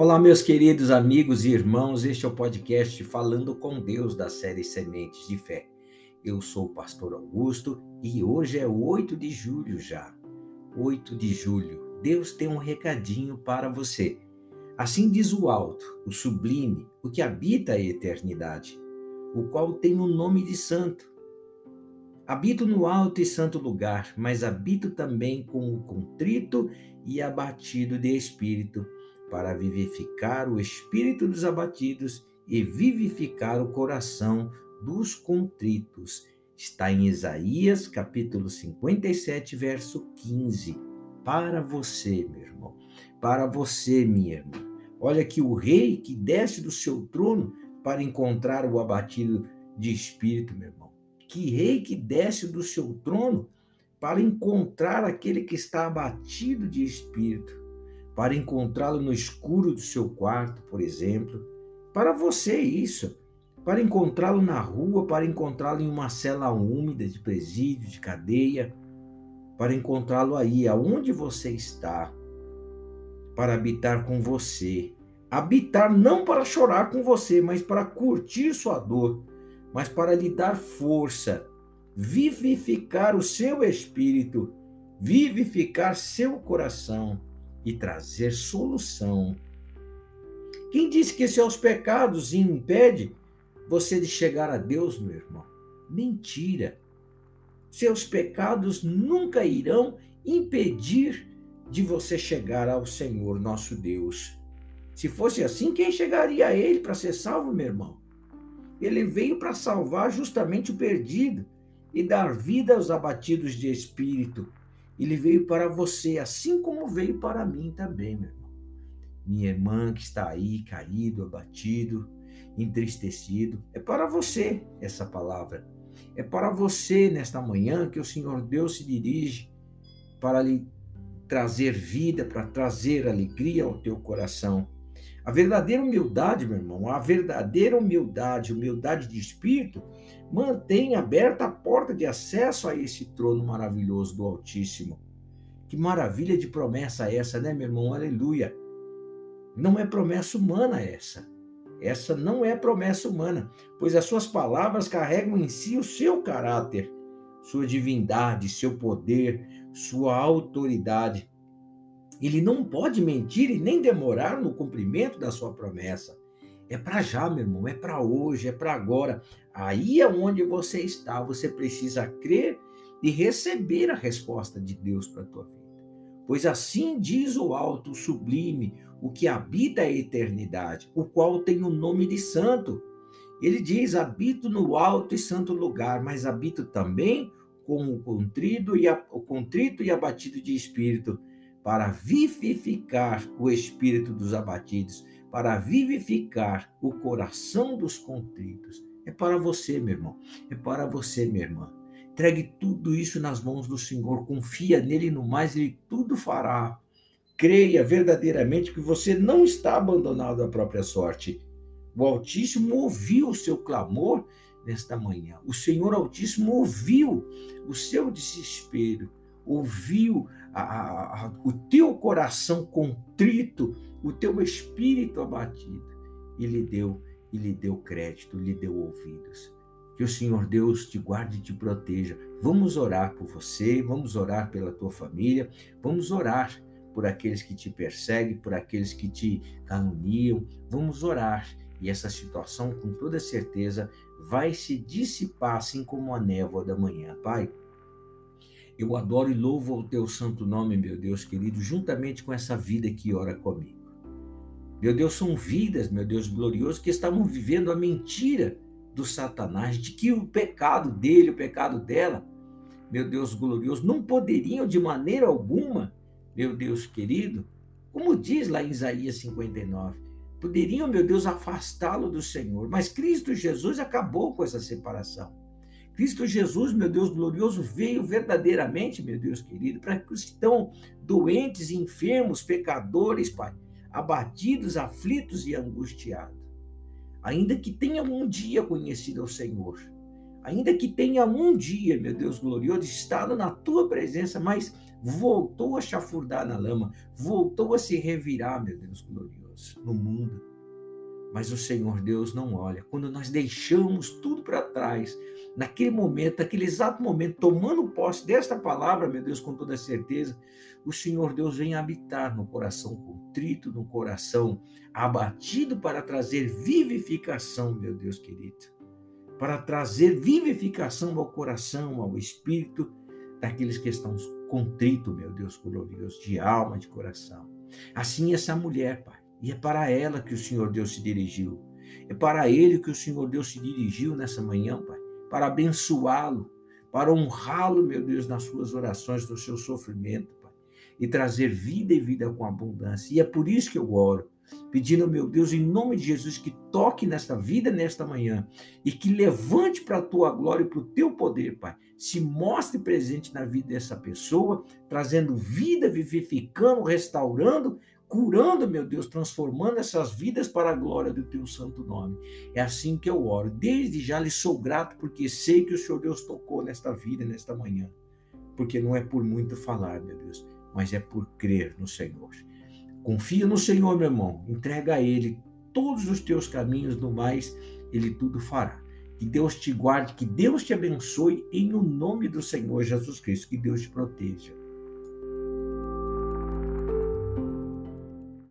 Olá, meus queridos amigos e irmãos, este é o podcast Falando com Deus da série Sementes de Fé. Eu sou o pastor Augusto e hoje é 8 de julho já. 8 de julho. Deus tem um recadinho para você. Assim diz o alto, o sublime, o que habita a eternidade, o qual tem o um nome de santo. Habito no alto e santo lugar, mas habito também com o contrito e abatido de espírito para vivificar o espírito dos abatidos e vivificar o coração dos contritos. Está em Isaías, capítulo 57, verso 15. Para você, meu irmão, para você, minha irmã. Olha que o rei que desce do seu trono para encontrar o abatido de espírito, meu irmão. Que rei que desce do seu trono para encontrar aquele que está abatido de espírito para encontrá-lo no escuro do seu quarto, por exemplo. Para você, isso. Para encontrá-lo na rua, para encontrá-lo em uma cela úmida de presídio, de cadeia, para encontrá-lo aí, aonde você está, para habitar com você. Habitar não para chorar com você, mas para curtir sua dor, mas para lhe dar força, vivificar o seu espírito, vivificar seu coração e trazer solução. Quem disse que seus pecados impede você de chegar a Deus, meu irmão? Mentira. Seus pecados nunca irão impedir de você chegar ao Senhor nosso Deus. Se fosse assim, quem chegaria a Ele para ser salvo, meu irmão? Ele veio para salvar justamente o perdido e dar vida aos abatidos de espírito ele veio para você, assim como veio para mim também, meu irmão. Minha irmã que está aí caído, abatido, entristecido, é para você essa palavra. É para você nesta manhã que o Senhor Deus se dirige para lhe trazer vida, para trazer alegria ao teu coração. A verdadeira humildade, meu irmão, a verdadeira humildade, humildade de espírito, mantém aberta a porta de acesso a esse trono maravilhoso do Altíssimo. Que maravilha de promessa essa, né, meu irmão? Aleluia. Não é promessa humana essa. Essa não é promessa humana, pois as suas palavras carregam em si o seu caráter, sua divindade, seu poder, sua autoridade. Ele não pode mentir e nem demorar no cumprimento da sua promessa. É para já, meu irmão, é para hoje, é para agora. Aí é onde você está, você precisa crer e receber a resposta de Deus para a tua vida. Pois assim diz o alto, o sublime, o que habita a eternidade, o qual tem o nome de santo. Ele diz: habito no alto e santo lugar, mas habito também com o contrito e, a, o contrito e abatido de espírito, para vivificar o espírito dos abatidos, para vivificar o coração dos contritos. É para você, meu irmão. É para você, minha irmã. Entregue tudo isso nas mãos do Senhor. Confia nele no mais, ele tudo fará. Creia verdadeiramente que você não está abandonado à própria sorte. O Altíssimo ouviu o seu clamor nesta manhã. O Senhor Altíssimo ouviu o seu desespero ouviu a, a, o teu coração contrito, o teu espírito abatido, e lhe deu, e lhe deu crédito, lhe deu ouvidos. Que o Senhor Deus te guarde e te proteja. Vamos orar por você, vamos orar pela tua família, vamos orar por aqueles que te perseguem, por aqueles que te caluniam. Vamos orar e essa situação, com toda certeza, vai se dissipar assim como a névoa da manhã. Pai, eu adoro e louvo o teu santo nome, meu Deus querido, juntamente com essa vida que ora comigo. Meu Deus, são vidas, meu Deus glorioso, que estavam vivendo a mentira do Satanás, de que o pecado dele, o pecado dela, meu Deus glorioso, não poderiam de maneira alguma, meu Deus querido, como diz lá em Isaías 59, poderiam, meu Deus, afastá-lo do Senhor, mas Cristo Jesus acabou com essa separação. Cristo Jesus, meu Deus glorioso, veio verdadeiramente, meu Deus querido, para que os que estão doentes, enfermos, pecadores, Pai, abatidos, aflitos e angustiados, ainda que tenham um dia conhecido ao Senhor, ainda que tenha um dia, meu Deus glorioso, estado na tua presença, mas voltou a chafurdar na lama, voltou a se revirar, meu Deus glorioso no mundo. Mas o Senhor Deus não olha. Quando nós deixamos tudo para trás, naquele momento, naquele exato momento, tomando posse desta palavra, meu Deus, com toda certeza, o Senhor Deus vem habitar no coração contrito, no coração abatido para trazer vivificação, meu Deus querido. Para trazer vivificação ao coração, ao espírito daqueles que estão contritos, meu Deus glorioso, de alma, de coração. Assim essa mulher, Pai, e é para ela que o Senhor Deus se dirigiu. É para ele que o Senhor Deus se dirigiu nessa manhã, Pai, para abençoá-lo, para honrá-lo, meu Deus, nas suas orações, no seu sofrimento, Pai, e trazer vida e vida com abundância. E é por isso que eu oro, pedindo, meu Deus, em nome de Jesus, que toque nesta vida nesta manhã e que levante para a tua glória e para o teu poder, Pai. Se mostre presente na vida dessa pessoa, trazendo vida, vivificando, restaurando, curando, meu Deus, transformando essas vidas para a glória do teu santo nome. É assim que eu oro. Desde já lhe sou grato, porque sei que o Senhor Deus tocou nesta vida, nesta manhã. Porque não é por muito falar, meu Deus, mas é por crer no Senhor. Confia no Senhor, meu irmão. Entrega a Ele todos os teus caminhos, no mais, Ele tudo fará. Que Deus te guarde, que Deus te abençoe em o nome do Senhor Jesus Cristo. Que Deus te proteja.